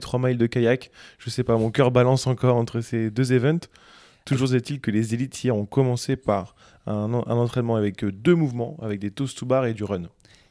3 miles de kayak. Je sais pas, mon cœur balance encore entre ces deux events. Toujours est-il que les élites hier ont commencé par un, un entraînement avec deux mouvements, avec des toast to bar et du run.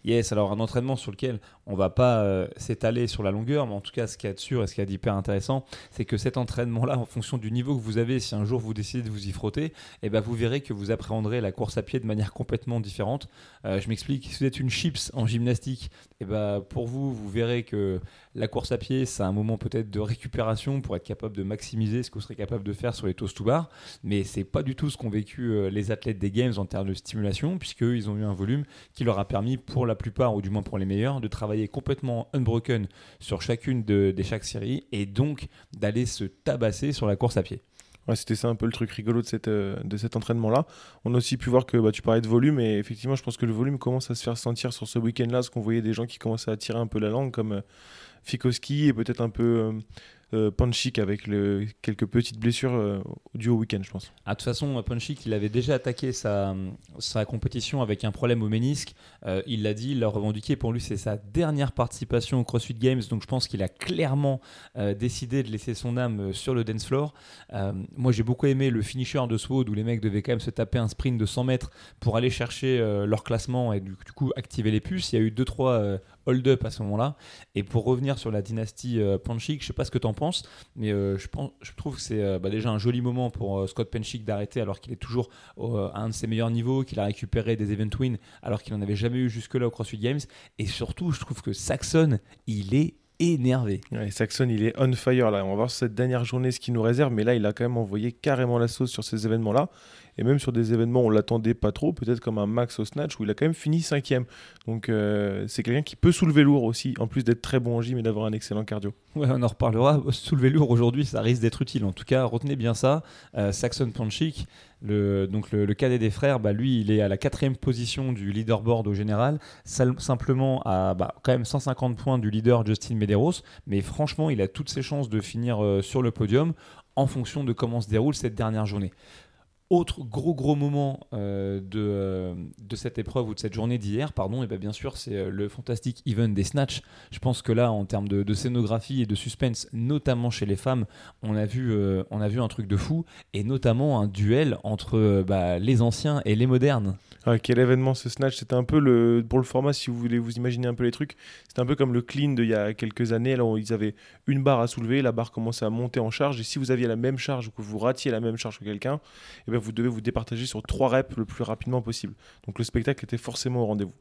Yes, alors un entraînement sur lequel on va pas euh, s'étaler sur la longueur, mais en tout cas, ce qui est sûr et ce qui est hyper intéressant, c'est que cet entraînement-là, en fonction du niveau que vous avez, si un jour vous décidez de vous y frotter, eh ben, vous verrez que vous appréhenderez la course à pied de manière complètement différente. Euh, je m'explique, si vous êtes une chips en gymnastique, eh ben, pour vous, vous verrez que la course à pied, c'est un moment peut-être de récupération pour être capable de maximiser ce que vous serez capable de faire sur les toast to bar, mais c'est pas du tout ce qu'ont vécu euh, les athlètes des Games en termes de stimulation, puisqu'ils ont eu un volume qui leur a permis, pour la plupart, ou du moins pour les meilleurs, de travailler complètement unbroken sur chacune de, des chaque séries et donc d'aller se tabasser sur la course à pied. Ouais, c'était ça un peu le truc rigolo de, cette, euh, de cet entraînement-là. On a aussi pu voir que bah, tu parlais de volume et effectivement, je pense que le volume commence à se faire sentir sur ce week-end-là, parce qu'on voyait des gens qui commençaient à tirer un peu la langue, comme euh, Fikoski et peut-être un peu euh, euh, Panchik avec quelques petites blessures euh, du haut week-end, je pense. Ah, de toute façon, Panchik, il avait déjà attaqué sa, compétition avec un problème au ménisque. Euh, il l'a dit, il l'a revendiqué. Pour lui, c'est sa dernière participation au CrossFit Games. Donc, je pense qu'il a clairement décidé de laisser son âme sur le dance floor. moi, j'ai beaucoup aimé le finisher de SWOD où les mecs devaient quand même se taper un sprint de 100 mètres pour aller chercher leur classement et du, coup activer les puces. Il y a eu 2-3 hold-up à ce moment-là. Et pour revenir sur la dynastie Panchik, je sais pas ce que tu en pense, mais euh, je, trouve que c'est euh, bah, déjà un joli moment pour euh, Scott Penchick d'arrêter alors qu'il est toujours à un de ses meilleurs niveaux, qu'il a récupéré des event wins alors qu'il n'en avait jamais eu jusque-là au CrossFit Games. Et surtout, je trouve que Saxon, il est énervé. Saxon, il est on fire là. On va voir cette dernière journée ce qu'il nous réserve, mais là, il a quand même envoyé carrément la sauce sur ces événements-là et même sur des événements où on l'attendait pas trop, peut-être comme un max au snatch où il a quand même fini cinquième. Donc euh, c'est quelqu'un qui peut soulever lourd aussi, en plus d'être très bon en gym et d'avoir un excellent cardio. Ouais, on en reparlera. Soulever lourd aujourd'hui, ça risque d'être utile. En tout cas, retenez bien ça. Euh, Saxon Panchik, le, donc le, cadet des frères, bah, lui, il est à la quatrième position du leaderboard au général, simplement à bah, quand même 150 points du leader Justin Medeiros. Mais franchement, il a toutes ses chances de finir euh, sur le podium en fonction de comment se déroule cette dernière journée. Autre gros gros moment euh, de, euh, de cette épreuve ou de cette journée d'hier, pardon, et bien, bien sûr c'est euh, le fantastique event des snatch. Je pense que là, en termes de, scénographie et de suspense, notamment chez les femmes, on a vu, on a vu un truc de fou, et notamment un duel entre bah, les anciens et les modernes. Ah, quel événement ce snatch C'était un peu le pour le format, si vous voulez vous imaginer un peu les trucs, c'était un peu comme le clean d'il y a quelques années. Là, où ils avaient une barre à soulever, la barre commençait à monter en charge, et si vous aviez la même charge ou que vous ratiez la même charge que quelqu'un, eh vous devez vous départager sur trois reps le plus rapidement possible. Donc le spectacle était forcément au rendez-vous.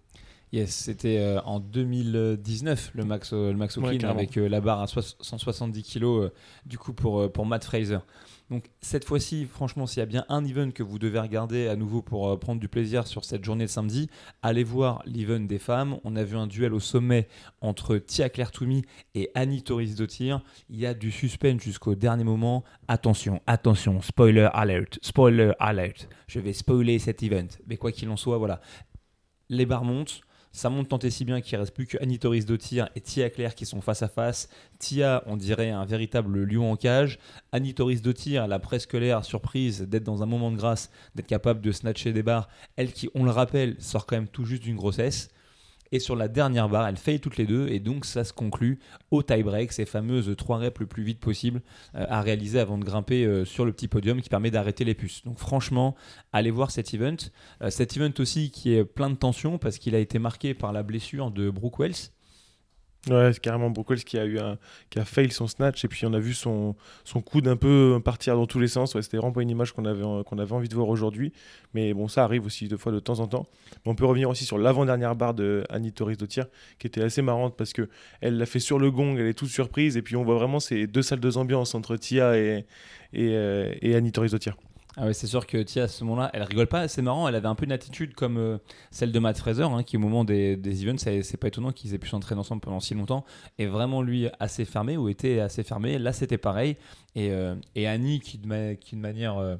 Yes, c'était euh, en 2019 le max, euh, le max clean avec euh, la barre à 170 kg du coup pour, pour Matt Fraser. Donc cette fois-ci, franchement, s'il y a bien un event que vous devez regarder à nouveau pour prendre du plaisir sur cette journée de samedi, allez voir l'event des femmes. On a vu un duel au sommet entre Tia Claire Toumi et Annie Torres Dottir. Il y a du suspense jusqu'au dernier moment. Attention, attention, spoiler alert, spoiler alert. Je vais spoiler cet event. Mais quoi qu'il en soit, voilà. Les barres montent. Ça monte tant et si bien qu'il reste plus que Annie Torres Dottir et Tia Claire qui sont face à face. Tia, on dirait un véritable lion en cage. Annie Torres Dottir, elle a presque l'air surprise d'être dans un moment de grâce, d'être capable de snatcher des barres. Elle qui, on le rappelle, sort quand même tout juste d'une grossesse. Et sur la dernière barre, elle faille toutes les deux. Et donc, ça se conclut au tie-break, ces fameuses trois reps le plus vite possible euh, à réaliser avant de grimper euh, sur le petit podium qui permet d'arrêter les puces. Donc, franchement, allez voir cet event. Euh, cet event aussi qui est plein de tension parce qu'il a été marqué par la blessure de Brooke Wells Ouais, c'est carrément Brockles qui a eu qui a fail son snatch et puis on a vu son, son coude un peu partir dans tous les sens. Ouais, c'était vraiment pas une image qu'on avait, qu'on avait envie de voir aujourd'hui. Mais bon, ça arrive aussi deux fois de temps en temps. Mais on peut revenir aussi sur l'avant-dernière barre de Annie Torres Dottir qui était assez marrante parce que elle l'a fait sur le gong, elle est toute surprise et puis on voit vraiment ces deux salles de ambiance entre Tia et, et, euh, et Annie Torres Dottir. Ah ouais, c'est sûr que Tia, à ce moment-là, elle rigole pas. C'est marrant, elle avait un peu une attitude comme euh, celle de Matt Fraser, hein, qui au moment des, des events, c'est pas étonnant qu'ils aient pu s'entraîner ensemble pendant si longtemps, est vraiment lui assez fermé ou était assez fermé. Là, c'était pareil. Et, euh, et, Annie, qui de, qui de manière euh,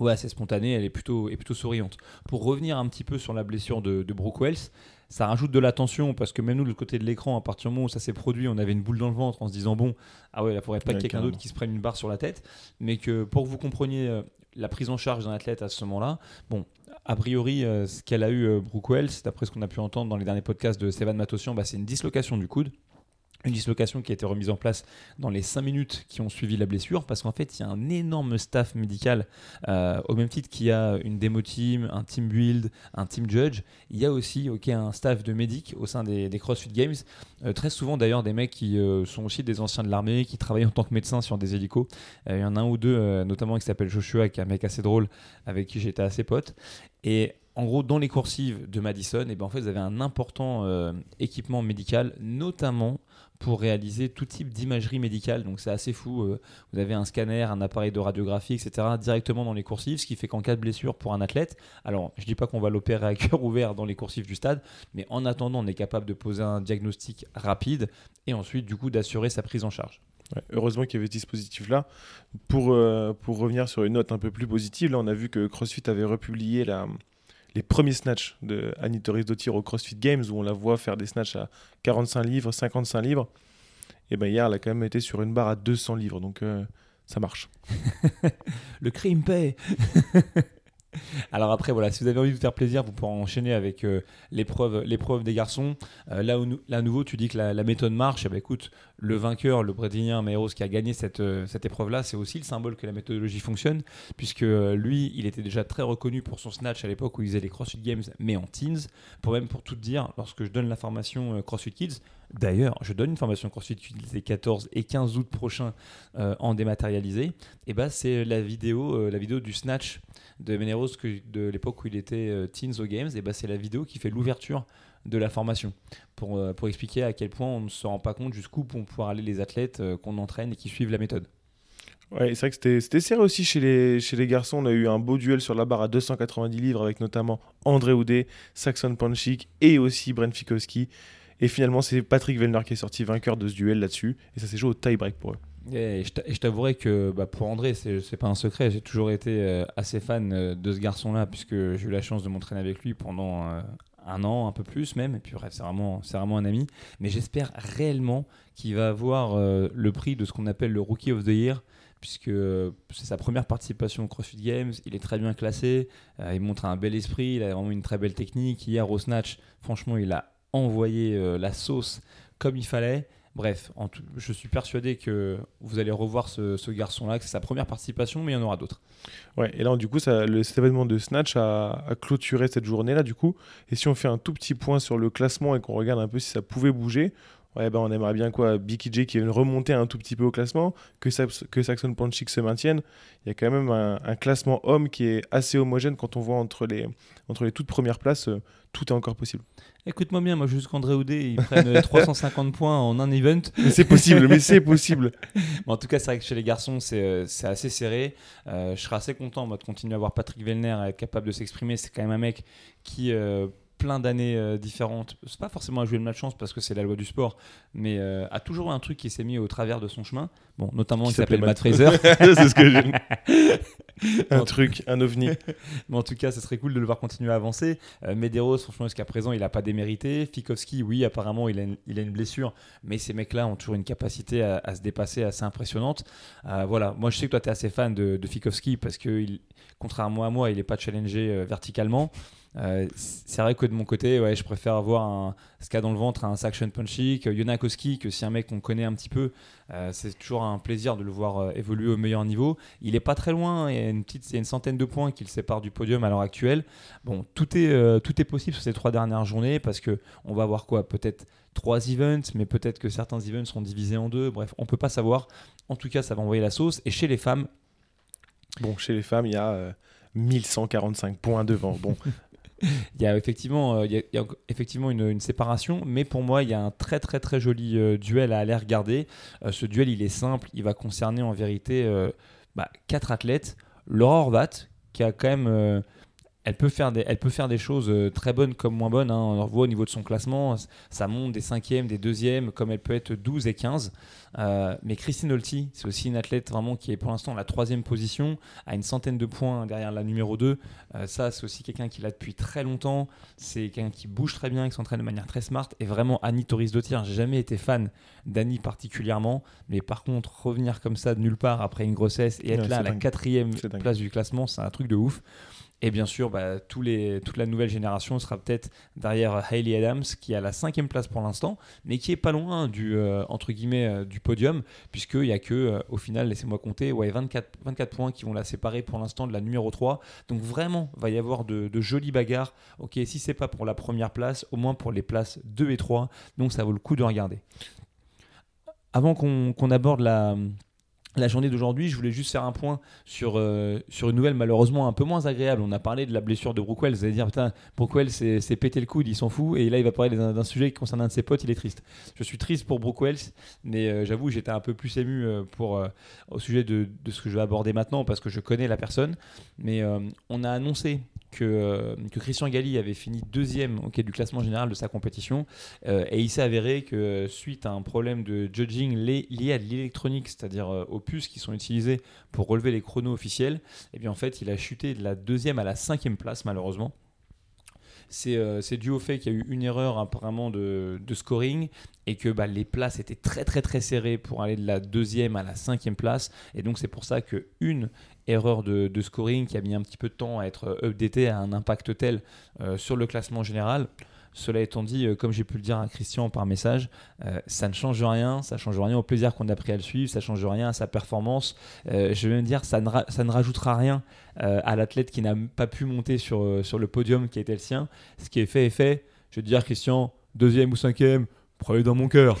ouais, assez spontanée, elle est plutôt, est plutôt souriante. Pour revenir un petit peu sur la blessure de, de Brooke Wells, ça rajoute de la tension parce que même nous, de l'autre côté de l'écran, à partir du moment où ça s'est produit, on avait une boule dans le ventre en se disant bon, ah ouais, il faudrait pas quelqu'un d'autre qui se prenne une barre sur la tête. Mais que pour que vous compreniez la prise en charge d'un athlète à ce moment-là. Bon, a priori, euh, ce qu'elle a eu, euh, Brooke Wells, d'après ce qu'on a pu entendre dans les derniers podcasts de Sevan Matossian, bah, c'est une dislocation du coude. Une dislocation qui a été remise en place dans les 5 minutes qui ont suivi la blessure, parce qu'en fait, il y a un énorme staff médical, euh, au même titre qu'il y a une démo team, un team build, un team judge, il y a aussi ok un staff de médic au sein des, CrossFit Games, euh, très souvent d'ailleurs des mecs qui euh, sont aussi des anciens de l'armée, qui travaillent en tant que médecins sur des hélicos. il y en a un ou deux, notamment qui s'appelle Joshua, qui est un mec assez drôle, avec qui j'étais assez pote. Et en gros, dans les coursives de Madison, et eh ben, en fait, vous avez un important équipement médical, notamment pour réaliser tout type d'imagerie médicale. Donc c'est assez fou. Euh, vous avez un scanner, un appareil de radiographie, etc. directement dans les coursives, ce qui fait qu'en cas de blessure pour un athlète, alors je dis pas qu'on va l'opérer à cœur ouvert dans les coursives du stade, mais en attendant, on est capable de poser un diagnostic rapide et ensuite du coup d'assurer sa prise en charge. heureusement qu'il y avait ce dispositif-là. Pour, euh, pour revenir sur une note un peu plus positive, là on a vu que CrossFit avait republié la, les premiers snatchs de Annie Torres au CrossFit Games où on la voit faire des snatchs à 45 livres, 55 livres. Et ben hier, elle a quand même été sur une barre à 200 livres, donc euh, ça marche. le crime paye Alors après, voilà, si vous avez envie de vous faire plaisir, vous pourrez enchaîner avec euh, l'épreuve, des garçons. Euh, là, à nouveau, tu dis que la, méthode marche. Eh ben, écoute, le vainqueur, le Brésilien Meiros qui a gagné cette, euh, cette épreuve-là, c'est aussi le symbole que la méthodologie fonctionne, puisque lui, il était déjà très reconnu pour son snatch à l'époque où il faisait les CrossFit Games, mais en teens. Pour même pour tout dire, lorsque je donne la formation CrossFit Kids, D'ailleurs, je donne une formation CrossFit les 14 et 15 août prochains en dématérialisé. Et bah, c'est la vidéo, la vidéo du snatch de Meneros de l'époque où il était euh, teens aux Games, et bah, c'est la vidéo qui fait l'ouverture de la formation pour, euh, pour expliquer à quel point on ne se rend pas compte jusqu'où vont pouvoir aller les athlètes euh, qu'on entraîne et qui suivent la méthode. Ouais, c'est vrai que c'était serré aussi chez les, chez les garçons. On a eu un beau duel sur la barre à 290 livres avec notamment André Houdet, Saxon Panchik et aussi Brent Fikowski. Et finalement, c'est Patrick Vellner qui est sorti vainqueur de ce duel là-dessus. Et ça s'est joué au tie-break pour eux. Et je t'avouerai que bah, pour André, c'est pas un secret. J'ai toujours été euh, assez fan euh, de ce garçon-là, puisque j'ai eu la chance de m'entraîner avec lui pendant euh, un an, un peu plus même. Et puis bref, c'est vraiment, vraiment un ami. Mais j'espère réellement qu'il va avoir le prix de ce qu'on appelle le Rookie of the Year puisque c'est sa première participation au CrossFit Games, il est très bien classé, il montre un bel esprit, il a vraiment une très belle technique. Hier au snatch, franchement, il a envoyé la sauce comme il fallait. Bref, je suis persuadé que vous allez revoir ce, garçon-là, que c'est sa première participation, mais il y en aura d'autres. Ouais, et là, du coup, le, cet événement de Snatch a, clôturé cette journée-là, du coup. Et si on fait un tout petit point sur le classement et qu'on regarde un peu si ça pouvait bouger, Ouais, ben on aimerait bien quoi Bicky J qui vienne remonter un tout petit peu au classement, que, que Saxon Panchik se maintienne. Il y a quand même un, classement homme qui est assez homogène quand on voit entre les, entre les toutes premières places, euh, tout est encore possible. Écoute-moi bien, moi jusqu'André Oudé, ils prennent 350 points en un event. c'est possible, mais c'est possible. en tout cas, c'est vrai que chez les garçons, c'est euh, assez serré. Euh, je serais assez content moi, de continuer à voir Patrick Vellner être capable de s'exprimer. C'est quand même un mec qui plein d'années euh, différentes. C'est pas forcément à jouer de malchance parce que c'est la loi du sport, mais euh, a toujours un truc qui s'est mis au travers de son chemin. Bon, notamment qui, s'appelle Matt Fraser. c'est ce que j'aime. un truc, un ovni. mais en tout cas, ce serait cool de le voir continuer à avancer. Euh, Medeiros, franchement, jusqu'à présent, il a pas démérité. Fikowski, oui, apparemment, il a, une, il a une blessure, mais ces mecs-là ont toujours une capacité à, se dépasser assez impressionnante. Euh, voilà, moi, je sais que toi, tu es assez fan de, de Fikowski parce que, il, contrairement à moi, il n'est pas challengé verticalement. Euh, c'est vrai que de mon côté, ouais, je préfère avoir un, cas dans le ventre, un Saction Punchy, que Yonakoski, que si un mec qu'on connaît un petit peu, euh, c'est toujours un plaisir de le voir euh, évoluer au meilleur niveau. Il est pas très loin, il y a une, petite, il y a une centaine de points qui le séparent du podium à l'heure actuelle. Bon, tout est, tout est possible sur ces trois dernières journées parce que on va avoir quoi Peut-être trois events, mais peut-être que certains events seront divisés en deux. Bref, on peut pas savoir. En tout cas, ça va envoyer la sauce. Et chez les femmes, Bon, chez les femmes, il y a 1145 points devant. Bon, il y a effectivement, euh, une, séparation, mais pour moi, il y a un très très très joli euh, duel à aller regarder. Euh, ce duel, il est simple, il va concerner en vérité bah, quatre athlètes. Laura Horvat, qui a quand même elle peut faire des, elle peut faire des choses très bonnes comme moins bonnes. Hein. On voit au niveau de son classement, ça monte des cinquièmes, des deuxièmes, comme elle peut être 12 et 15. Euh, mais Christine Holty, c'est aussi une athlète vraiment qui est pour l'instant la troisième position, à une centaine de points derrière la numéro 2. Euh, ça, c'est aussi quelqu'un qui l'a depuis très longtemps. C'est quelqu'un qui bouge très bien, qui s'entraîne de manière très smart. Et vraiment, Annie Torres Dottir, j'ai jamais été fan d'Annie particulièrement. Mais par contre, revenir comme ça de nulle part après une grossesse et être là à la quatrième place du classement, c'est un truc de ouf. Et bien sûr, bah, toute la nouvelle génération sera peut-être derrière Hayley Adams, qui a la cinquième place pour l'instant, mais qui est pas loin du, euh, entre guillemets, euh, du podium, puisqu'il n'y a que, euh, au final, laissez-moi compter, ouais, 24, 24 points qui vont la séparer pour l'instant de la numéro 3. Donc vraiment, va y avoir de, de jolies bagarres. Ok, si c'est pas pour la première place, au moins pour les places 2 et 3. Donc ça vaut le coup de regarder. Avant qu'on aborde la la journée d'aujourd'hui, je voulais juste faire un point sur, euh, sur une nouvelle malheureusement un peu moins agréable. On a parlé de la blessure de Brookwell. Vous allez dire, putain, Brookwell s'est pété le coude, il s'en fout. Et là, il va parler d'un sujet qui concerne un de ses potes, il est triste. Je suis triste pour Brookwell, mais euh, j'avoue, j'étais un peu plus ému euh, pour, au sujet de, de, ce que je vais aborder maintenant parce que je connais la personne. Mais on a annoncé que, que, Christian Galli avait fini deuxième okay, du classement général de sa compétition. et il s'est avéré que suite à un problème de judging lié à l'électronique, c'est-à-dire au puces qui sont utilisées pour relever les chronos officiels, eh bien en fait, il a chuté de la deuxième à la cinquième place, malheureusement. C'est euh, dû au fait qu'il y a eu une erreur apparemment de, scoring et que bah, les places étaient très très très serrées pour aller de la deuxième à la cinquième place. Et donc c'est pour ça qu'une erreur de, scoring qui a mis un petit peu de temps à être updatée a un impact tel euh, sur le classement général. Cela étant dit, euh, comme j'ai pu le dire à Christian par message, euh, ça ne change rien, ça change rien au plaisir qu'on a pris à le suivre, ça change rien à sa performance. Euh, je vais même dire, ça ne, ça ne rajoutera rien à l'athlète qui n'a pas pu monter sur, sur le podium qui était le sien. Ce qui est fait est fait. Je vais te dire, Christian, deuxième ou cinquième, prenez dans mon cœur.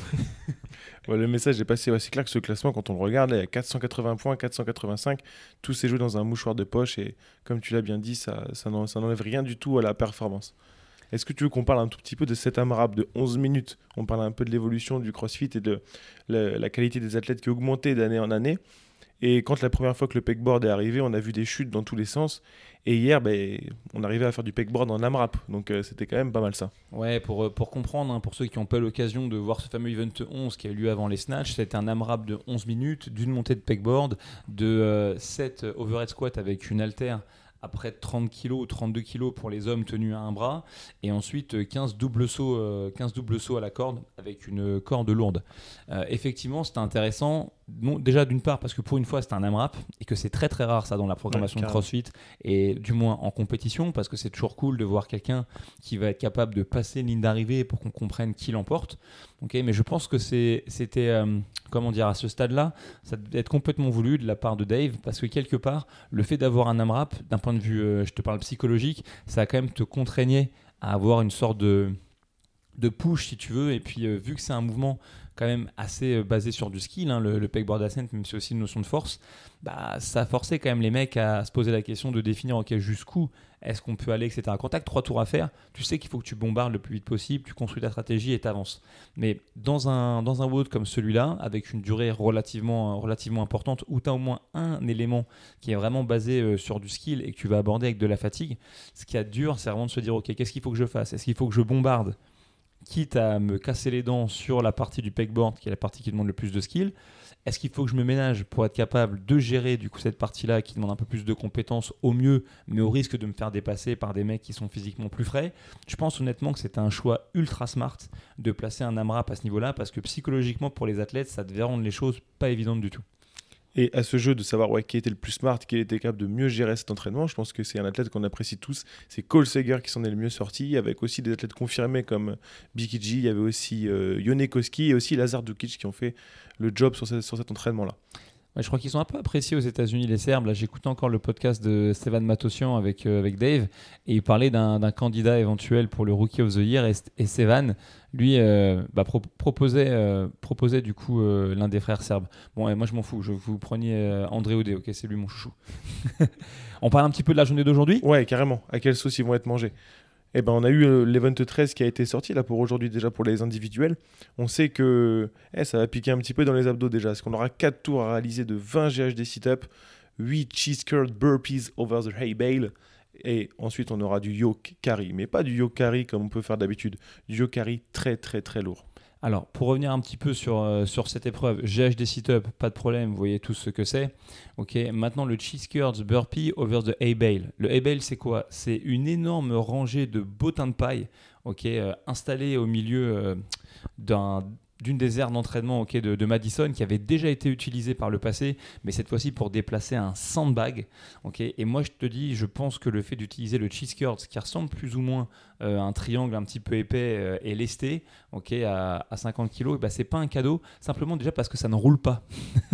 le message est passé aussi clair que ce classement, quand on le regarde, il y a 480 points, 485, tout s'est joué dans un mouchoir de poche et comme tu l'as bien dit, ça, ça n'enlève rien du tout à la performance. Est-ce que tu veux qu'on parle un tout petit peu de cet AMRAP de 11 minutes? On parle un peu de l'évolution du CrossFit et de la, qualité des athlètes qui a augmenté d'année en année. Et quand la première fois que le pegboard est arrivé, on a vu des chutes dans tous les sens. Et hier, ben, on arrivait à faire du pegboard en AMRAP. Donc euh, c'était quand même pas mal ça. Ouais, pour, euh, pour comprendre, hein, pour ceux qui n'ont pas l'occasion de voir ce fameux event 11 qui a eu lieu avant les snatchs, c'était un AMRAP de 11 minutes, d'une montée de pegboard, de 7 euh, overhead squat avec une haltère après 30 kg ou 32 kg pour les hommes tenus à un bras, et ensuite 15 doubles sauts, 15 doubles sauts à la corde avec une corde lourde. Euh, effectivement, c'était intéressant. déjà d'une part parce que pour une fois c'était un AMRAP et que c'est très très rare ça dans la programmation de CrossFit et du moins en compétition parce que c'est toujours cool de voir quelqu'un qui va être capable de passer une ligne d'arrivée pour qu'on comprenne qui l'emporte. Ok, mais je pense que c'était euh, comment dire à ce stade-là, ça devait être complètement voulu de la part de Dave parce que quelque part le fait d'avoir un AMRAP d'un point de vue, euh, je te parle psychologique, ça a quand même te contraigné à avoir une sorte de de push si tu veux et puis euh, vu que c'est un mouvement quand même assez euh, basé sur du skill, hein, le, pegboard ascent, même si aussi une notion de force, bah, ça forcé quand même les mecs à se poser la question de définir ok jusqu'où est-ce qu'on peut aller, etc. Quand tu as trois tours à faire, tu sais qu'il faut que tu bombardes le plus vite possible, tu construis ta stratégie et tu avances. Mais dans un, dans un comme celui-là, avec une durée relativement, relativement importante, où tu as au moins un élément qui est vraiment basé euh, sur du skill et que tu vas aborder avec de la fatigue, ce qui est dur, c'est vraiment de se dire ok, qu'est-ce qu'il faut que je fasse? Est-ce qu'il faut que je bombarde quitte à me casser les dents sur la partie du pegboard, qui est la partie qui demande le plus de skill, est-ce qu'il faut que je me ménage pour être capable de gérer du coup cette partie-là qui demande un peu plus de compétences au mieux, mais au risque de me faire dépasser par des mecs qui sont physiquement plus frais? Je pense honnêtement que c'est un choix ultra smart de placer un AMRAP à ce niveau-là parce que psychologiquement pour les athlètes, ça devait rendre les choses pas évidentes du tout. Et à ce jeu de savoir qui était le plus smart, qui était capable de mieux gérer cet entraînement, je pense que c'est un athlète qu'on apprécie tous. C'est Cole Seger qui s'en est le mieux sorti, avec aussi des athlètes confirmés comme Bikiji, il y avait aussi euh, Yone Koski et aussi Lazar Dukic qui ont fait le job sur cet entraînement-là je crois qu'ils sont un peu appréciés aux États-Unis, les Serbes. Là, j'écoutais encore le podcast de Stéphane Matosian avec, euh, avec Dave et il parlait d'un candidat éventuel pour le Rookie of the Year. Et, et lui, euh, bah, proposait, euh, proposait du coup l'un des frères serbes. Bon, moi je m'en fous, je vous preniez André Oudé, ok, c'est lui mon chouchou. On parle un petit peu de la journée d'aujourd'hui? Ouais, carrément. À quelle sauce ils vont être mangés? Eh ben, on a eu euh, l'event 13 qui a été sorti là pour aujourd'hui déjà pour les individuels. On sait que eh, ça va piquer un petit peu dans les abdos déjà, parce qu'on aura 4 tours à réaliser de 20 GHD sit-up, 8 cheese curl burpees over the hay bale, et ensuite on aura du yoke carry, mais pas du yoke carry comme on peut faire d'habitude, du yoke carry très très très lourd. Alors, pour revenir un petit peu sur, euh, sur cette épreuve, GHD sit-up, pas de problème, vous voyez tous ce que c'est. Ok, maintenant le cheese burpee over the A-bale. Le A-bale, c'est quoi? C'est une énorme rangée de bottins de paille, ok, euh, au milieu euh, d'un d'une des aires d'entraînement ok de, Madison qui avait déjà été utilisée par le passé, mais cette fois-ci pour déplacer un sandbag. et moi, je te dis, je pense que le fait d'utiliser le cheese curls, qui ressemble plus ou moins à euh, un triangle un petit peu épais euh, et lesté, ok à, 50 kg, bah, c'est pas un cadeau, simplement déjà parce que ça ne roule pas.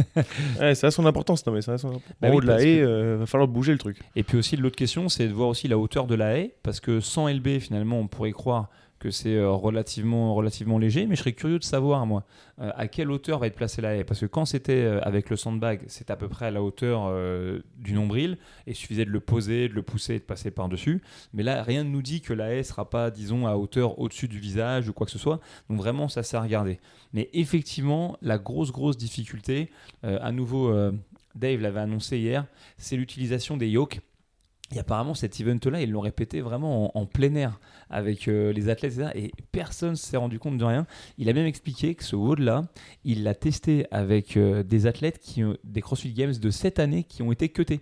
ouais, ça a son importance, non mais ça a son... Bah de la haie, euh, va falloir bouger le truc. Et puis aussi, l'autre question, c'est de voir aussi la hauteur de la haie, parce que sans LB, finalement, on pourrait croire que c'est euh, relativement, léger, mais je serais curieux de savoir, moi, euh, à quelle hauteur va être placée la haie. Parce que quand c'était euh, avec le sandbag, c'est à peu près à la hauteur du nombril, et il suffisait de le poser, de le pousser et de passer par-dessus. Mais là, rien ne nous dit que la haie ne sera pas, disons, à hauteur au-dessus du visage ou quoi que ce soit. Donc vraiment, ça c'est à regarder. Mais effectivement, la grosse, grosse difficulté, à nouveau, Dave l'avait annoncé hier, c'est l'utilisation des yokes. Et apparemment, cet event-là, ils l'ont répété vraiment en, plein air avec euh, les athlètes. Et personne ne s'est rendu compte de rien. Il a même expliqué que ce WOD-là, il l'a testé avec euh, des athlètes qui des CrossFit Games de cette année qui ont été cutés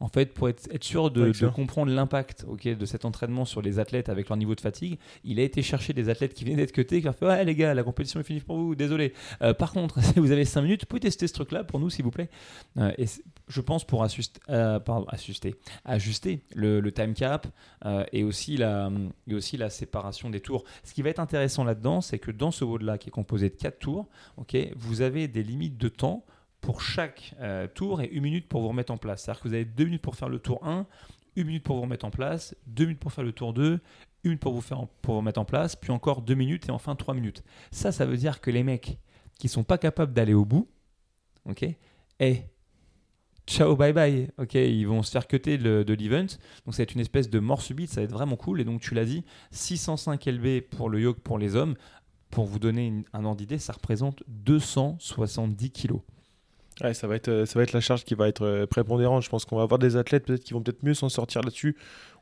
en fait, pour être, sûr de, comprendre l'impact de cet entraînement sur les athlètes avec leur niveau de fatigue, il a été chercher des athlètes qui venaient d'être cutés, qui ont fait Ouais, les gars, la compétition est finie pour vous, désolé. Euh, par contre, si vous avez 5 minutes, vous pouvez tester ce truc-là pour nous, s'il vous plaît. Euh, et je pense pour euh, ajuster, le, time cap et, aussi la, et aussi la séparation des tours. Ce qui va être intéressant là-dedans, c'est que dans ce WOD-là, qui est composé de 4 tours, vous avez des limites de temps pour chaque euh, tour et une minute pour vous remettre en place. C'est-à-dire que vous avez deux minutes pour faire le tour 1, une minute pour vous remettre en place, deux minutes pour faire le tour 2, une pour vous, faire, pour vous mettre en place, puis encore deux minutes et enfin trois minutes. Ça, ça veut dire que les mecs qui sont pas capables d'aller au bout, ok, et ciao, bye bye, ok, ils vont se faire cuter de l'event. Donc ça va être une espèce de mort subite, ça va être vraiment cool. Et donc tu l'as dit, 605 LB pour le yoke pour les hommes. Pour vous donner un ordre d'idée, ça représente 270 kilos. Ouais, ça va être euh, ça va être la charge qui va être euh, prépondérante. Je pense qu'on va avoir des athlètes peut-être qui vont peut-être mieux s'en sortir là-dessus.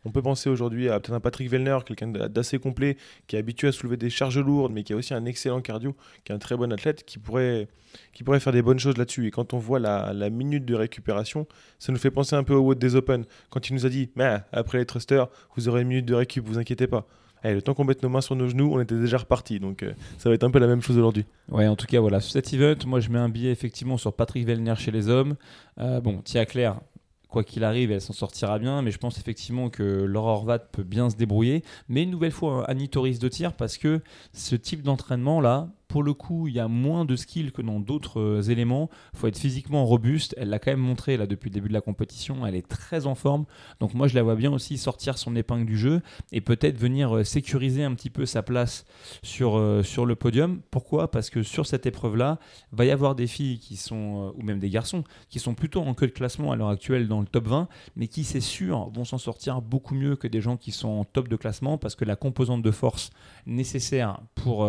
On peut penser aujourd'hui à peut-être un Patrick Vellner, quelqu'un d'assez complet, qui est habitué à soulever des charges lourdes, mais qui a aussi un excellent cardio, qui est un très bon athlète, qui pourrait, qui pourrait faire des bonnes choses là-dessus. Et quand on voit la, la, minute de récupération, ça nous fait penser un peu au WOD des Open, quand il nous a dit, mais après les thrusters, vous aurez une minute de récup, vous inquiétez pas. Eh, le temps qu'on mette nos mains sur nos genoux, on était déjà reparti. Donc euh, ça va être un peu la même chose aujourd'hui. Ouais, en tout cas, voilà. Sur cet event, moi je mets un billet effectivement sur Patrick Vellner chez les hommes. Euh, bon, Tia Claire, quoi qu'il arrive, elle s'en sortira bien. Mais je pense effectivement que Laura peut bien se débrouiller. Mais une nouvelle fois, Annie Torres de tir parce que ce type d'entraînement là, pour le coup, il y a moins de skills que dans d'autres euh, éléments. Il faut être physiquement robuste. Elle l'a quand même montré là depuis le début de la compétition. Elle est très en forme. Donc moi, je la vois bien aussi sortir son épingle du jeu et peut-être venir euh, sécuriser un petit peu sa place sur, euh, le podium. Pourquoi? Parce que sur cette épreuve-là, va y avoir des filles qui sont, ou même des garçons, qui sont plutôt en queue de classement à l'heure actuelle dans le top 20, mais qui, c'est sûr, vont s'en sortir beaucoup mieux que des gens qui sont en top de classement parce que la composante de force nécessaire pour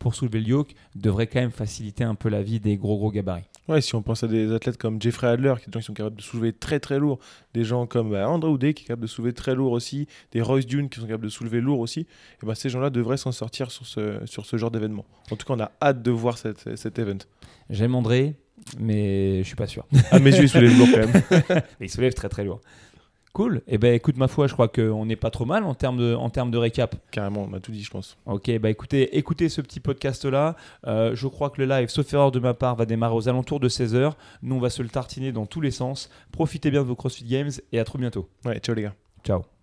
pour soulever le yoke devrait quand même faciliter un peu la vie des gros gros gabarits. Ouais, si on pense à des athlètes comme Jeffrey Adler, qui, qui sont capables de soulever très très lourd, des gens comme bah, André Oudé qui est capable de soulever très lourd aussi, des Royce Dune qui sont capables de soulever lourd aussi, et ben ces gens-là devraient s'en sortir sur ce, sur ce genre d'événement. En tout cas, on a hâte de voir cette, cet event. J'aime André, mais je suis pas sûr. Ah, mais je il soulève lourd quand même. il soulève très très lourd. Cool. Eh ben écoute ma foi, je crois qu'on n'est pas trop mal en termes de en termes de récap. Carrément, on a tout dit, je pense. Ok, bah écoutez, écoutez ce petit podcast là. Euh, je crois que le live, sauf erreur de ma part, va démarrer aux alentours de 16h. Nous, on va se le tartiner dans tous les sens. Profitez bien de vos CrossFit Games et à trop bientôt. Ouais, ciao les gars. Ciao.